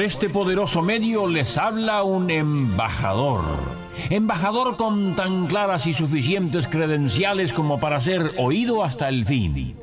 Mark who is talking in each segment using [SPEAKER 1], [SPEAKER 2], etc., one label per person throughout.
[SPEAKER 1] Por este poderoso medio les habla un embajador. Embajador con tan claras y suficientes credenciales como para ser oído hasta el fin.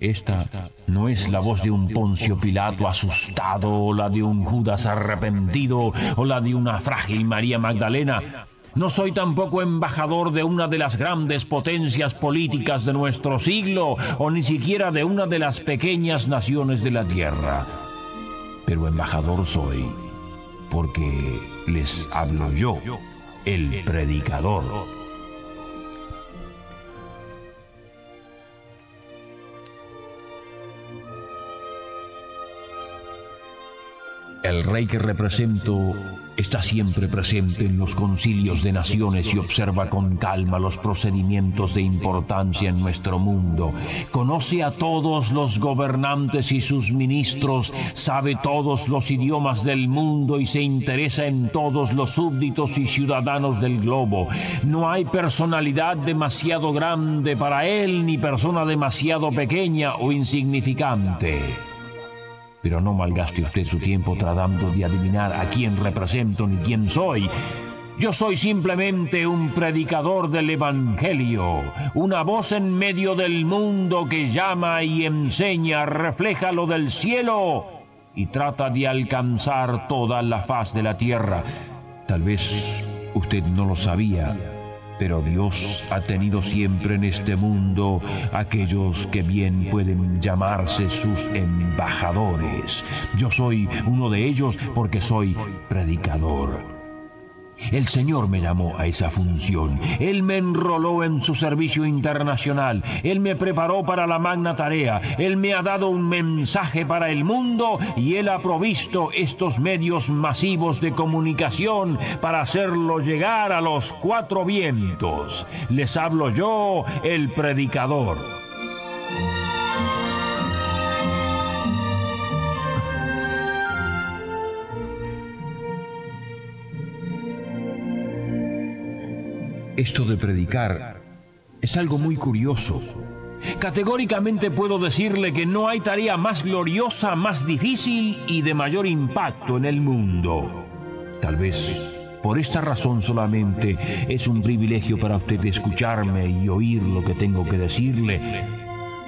[SPEAKER 1] Esta no es la voz de un Poncio Pilato asustado, o la de un Judas arrepentido, o la de una frágil María Magdalena. No soy tampoco embajador de una de las grandes potencias políticas de nuestro siglo, o ni siquiera de una de las pequeñas naciones de la tierra pero embajador soy, porque les hablo yo, el predicador. El rey que represento está siempre presente en los concilios de naciones y observa con calma los procedimientos de importancia en nuestro mundo. Conoce a todos los gobernantes y sus ministros, sabe todos los idiomas del mundo y se interesa en todos los súbditos y ciudadanos del globo. No hay personalidad demasiado grande para él ni persona demasiado pequeña o insignificante. Pero no malgaste usted su tiempo tratando de adivinar a quién represento ni quién soy. Yo soy simplemente un predicador del Evangelio, una voz en medio del mundo que llama y enseña, refleja lo del cielo y trata de alcanzar toda la faz de la tierra. Tal vez usted no lo sabía, pero Dios ha tenido siempre en este mundo aquellos que bien pueden llamarse sus embajadores. Yo soy uno de ellos porque soy predicador. El Señor me llamó a esa función. Él me enroló en su servicio internacional. Él me preparó para la magna tarea. Él me ha dado un mensaje para el mundo y Él ha provisto estos medios masivos de comunicación para hacerlo llegar a los cuatro vientos. Les hablo yo, el predicador. Esto de predicar es algo muy curioso. Categóricamente puedo decirle que no hay tarea más gloriosa, más difícil y de mayor impacto en el mundo. Tal vez por esta razón solamente es un privilegio para usted escucharme y oír lo que tengo que decirle.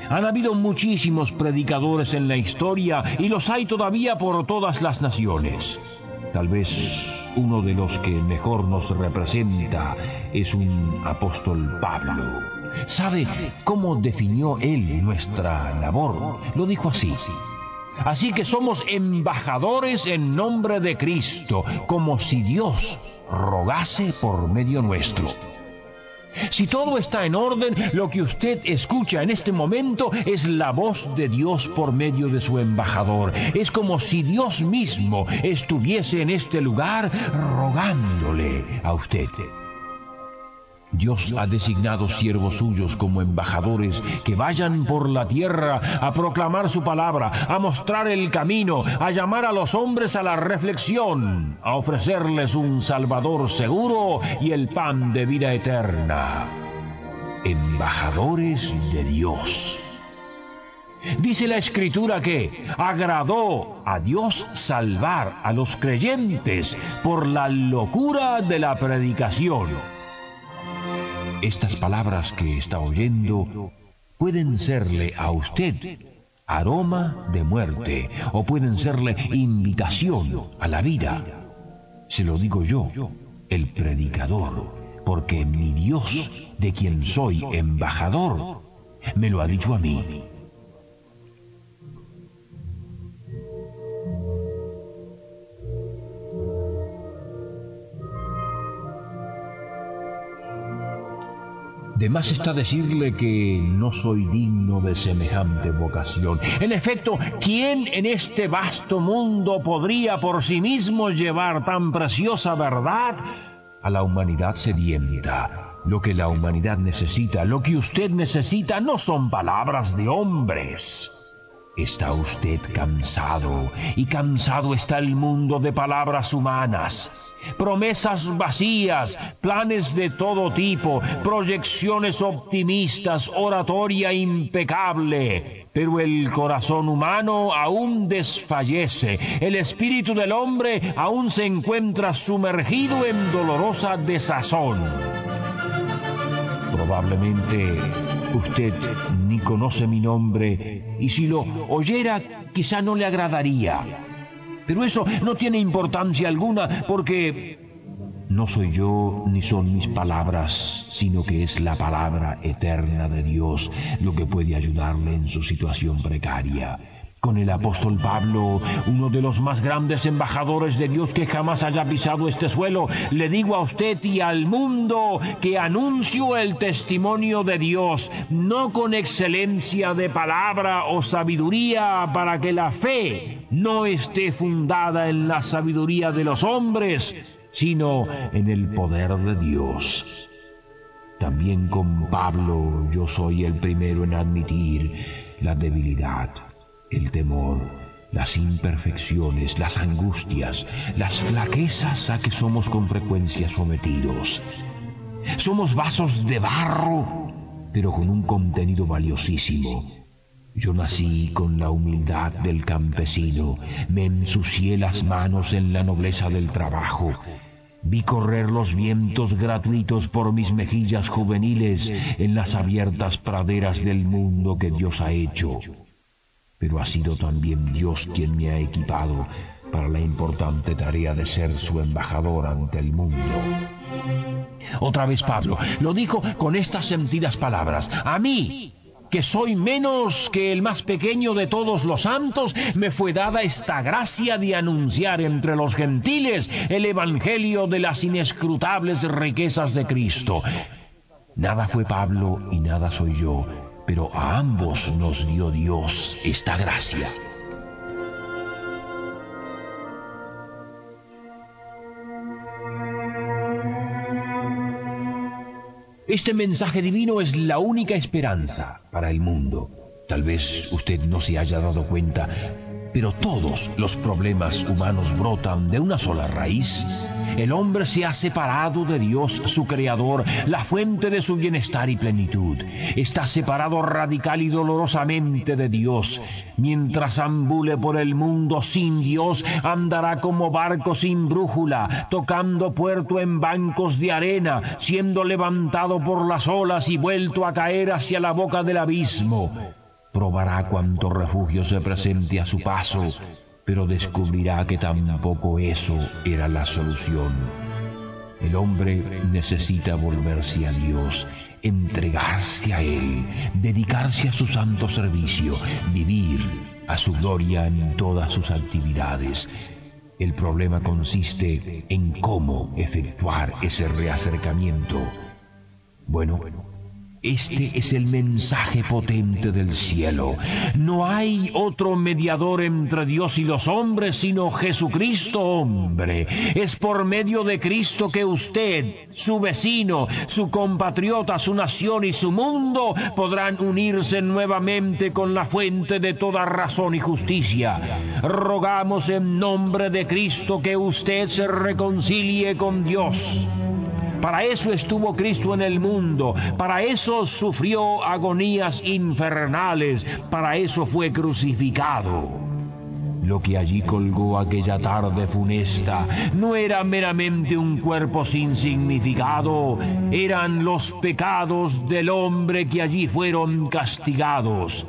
[SPEAKER 1] Han habido muchísimos predicadores en la historia y los hay todavía por todas las naciones. Tal vez uno de los que mejor nos representa es un apóstol Pablo. ¿Sabe cómo definió él nuestra labor? Lo dijo así. Así que somos embajadores en nombre de Cristo, como si Dios rogase por medio nuestro. Si todo está en orden, lo que usted escucha en este momento es la voz de Dios por medio de su embajador. Es como si Dios mismo estuviese en este lugar rogándole a usted. Dios ha designado siervos suyos como embajadores que vayan por la tierra a proclamar su palabra, a mostrar el camino, a llamar a los hombres a la reflexión, a ofrecerles un Salvador seguro y el pan de vida eterna. Embajadores de Dios. Dice la escritura que agradó a Dios salvar a los creyentes por la locura de la predicación. Estas palabras que está oyendo pueden serle a usted aroma de muerte o pueden serle invitación a la vida. Se lo digo yo, el predicador, porque mi Dios, de quien soy embajador, me lo ha dicho a mí. De más está decirle que no soy digno de semejante vocación. En efecto, ¿quién en este vasto mundo podría por sí mismo llevar tan preciosa verdad a la humanidad sedienta? Lo que la humanidad necesita, lo que usted necesita, no son palabras de hombres Está usted cansado y cansado está el mundo de palabras humanas, promesas vacías, planes de todo tipo, proyecciones optimistas, oratoria impecable. Pero el corazón humano aún desfallece, el espíritu del hombre aún se encuentra sumergido en dolorosa desazón. Probablemente usted ni conoce mi nombre y si lo oyera quizá no le agradaría. Pero eso no tiene importancia alguna porque no soy yo ni son mis palabras, sino que es la palabra eterna de Dios lo que puede ayudarle en su situación precaria con el apóstol Pablo, uno de los más grandes embajadores de Dios que jamás haya pisado este suelo, le digo a usted y al mundo que anuncio el testimonio de Dios, no con excelencia de palabra o sabiduría, para que la fe no esté fundada en la sabiduría de los hombres, sino en el poder de Dios. También con Pablo yo soy el primero en admitir la debilidad el temor, las imperfecciones, las angustias, las flaquezas a que somos con frecuencia sometidos. Somos vasos de barro, pero con un contenido valiosísimo. Yo nací con la humildad del campesino, me ensucié las manos en la nobleza del trabajo, Vi correr los vientos gratuitos por mis mejillas juveniles en las abiertas praderas del mundo que Dios ha hecho pero ha sido también Dios quien me ha equipado para la importante tarea de ser su embajador ante el mundo. Otra vez Pablo lo dijo con estas sentidas palabras. A mí, que soy menos que el más pequeño de todos los santos, me fue dada esta gracia de anunciar entre los gentiles el Evangelio de las inescrutables riquezas de Cristo. Nada fue Pablo y nada soy yo pero a ambos nos dio Dios esta gracia. Este mensaje divino es la única esperanza para el mundo. Tal vez usted no se haya dado cuenta, pero todos los problemas humanos brotan de una sola raíz. El hombre se ha separado de Dios, su creador, la fuente de su bienestar y plenitud. Está separado radical y dolorosamente de Dios. Mientras ambule por el mundo sin Dios, andará como barco sin brújula, tocando puerto en bancos de arena, siendo levantado por las olas y vuelto a caer hacia la boca del abismo probará cuanto refugio se presente a su paso, pero descubrirá que tampoco eso era la solución. El hombre necesita volverse a Dios, entregarse a Él, dedicarse a su santo servicio, vivir a su gloria en todas sus actividades. El problema consiste en cómo efectuar ese reacercamiento. Bueno, este es el mensaje potente del cielo. No hay otro mediador entre Dios y los hombres sino Jesucristo hombre. Es por medio de Cristo que usted, su vecino, su compatriota, su nación y su mundo podrán unirse nuevamente con la fuente de toda razón y justicia. Rogamos en nombre de Cristo que usted se reconcilie con Dios. Para eso estuvo Cristo en el mundo, para eso sufrió agonías infernales, para eso fue crucificado. Lo que allí colgó aquella tarde funesta no era meramente un cuerpo sin significado, eran los pecados del hombre que allí fueron castigados.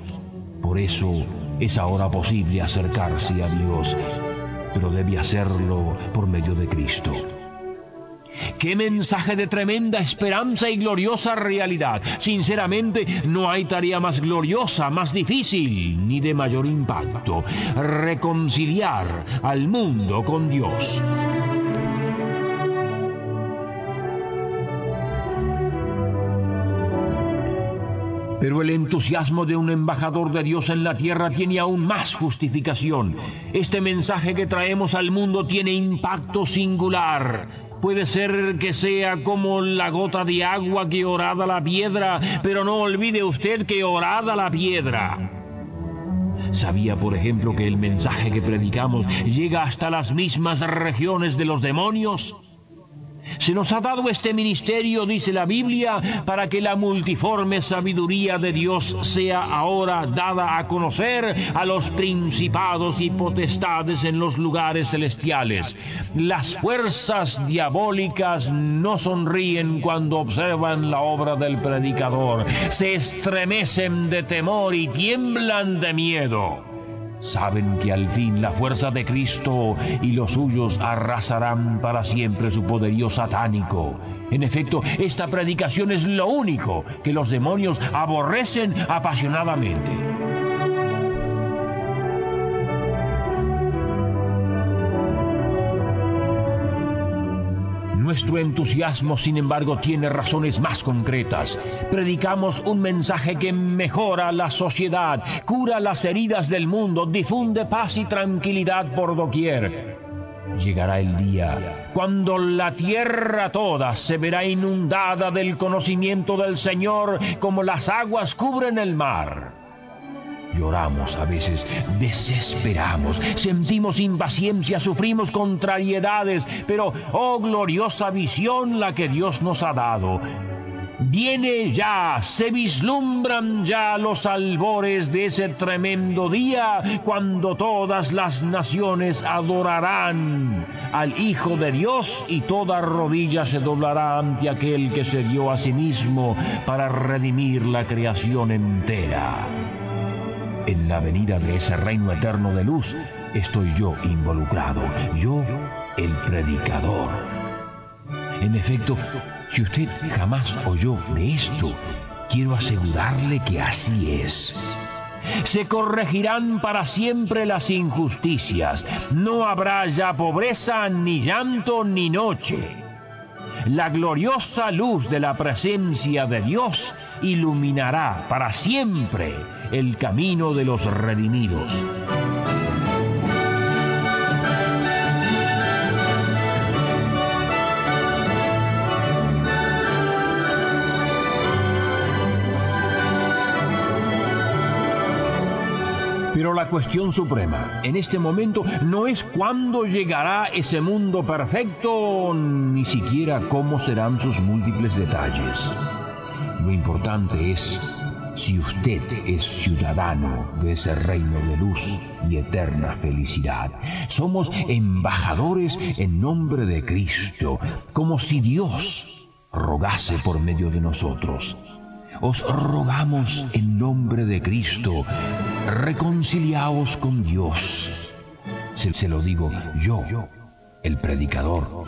[SPEAKER 1] Por eso es ahora posible acercarse a Dios, pero debe hacerlo por medio de Cristo. Qué mensaje de tremenda esperanza y gloriosa realidad. Sinceramente, no hay tarea más gloriosa, más difícil, ni de mayor impacto. Reconciliar al mundo con Dios. Pero el entusiasmo de un embajador de Dios en la tierra tiene aún más justificación. Este mensaje que traemos al mundo tiene impacto singular. Puede ser que sea como la gota de agua que orada la piedra, pero no olvide usted que orada la piedra. ¿Sabía, por ejemplo, que el mensaje que predicamos llega hasta las mismas regiones de los demonios? Se nos ha dado este ministerio, dice la Biblia, para que la multiforme sabiduría de Dios sea ahora dada a conocer a los principados y potestades en los lugares celestiales. Las fuerzas diabólicas no sonríen cuando observan la obra del predicador, se estremecen de temor y tiemblan de miedo. Saben que al fin la fuerza de Cristo y los suyos arrasarán para siempre su poderío satánico. En efecto, esta predicación es lo único que los demonios aborrecen apasionadamente. Nuestro entusiasmo, sin embargo, tiene razones más concretas. Predicamos un mensaje que mejora la sociedad, cura las heridas del mundo, difunde paz y tranquilidad por doquier. Llegará el día cuando la tierra toda se verá inundada del conocimiento del Señor como las aguas cubren el mar. Lloramos a veces, desesperamos, sentimos impaciencia, sufrimos contrariedades, pero, oh gloriosa visión la que Dios nos ha dado. Viene ya, se vislumbran ya los albores de ese tremendo día cuando todas las naciones adorarán al Hijo de Dios y toda rodilla se doblará ante aquel que se dio a sí mismo para redimir la creación entera. En la venida de ese reino eterno de luz estoy yo involucrado, yo el predicador. En efecto, si usted jamás oyó de esto, quiero asegurarle que así es. Se corregirán para siempre las injusticias. No habrá ya pobreza, ni llanto, ni noche la gloriosa luz de la presencia de Dios iluminará para siempre el camino de los redimidos. Pero la cuestión suprema en este momento no es cuándo llegará ese mundo perfecto, ni siquiera cómo serán sus múltiples detalles. Lo importante es si usted es ciudadano de ese reino de luz y eterna felicidad. Somos embajadores en nombre de Cristo, como si Dios rogase por medio de nosotros. Os rogamos en nombre de Cristo, reconciliaos con Dios. Se, se lo digo yo, el predicador.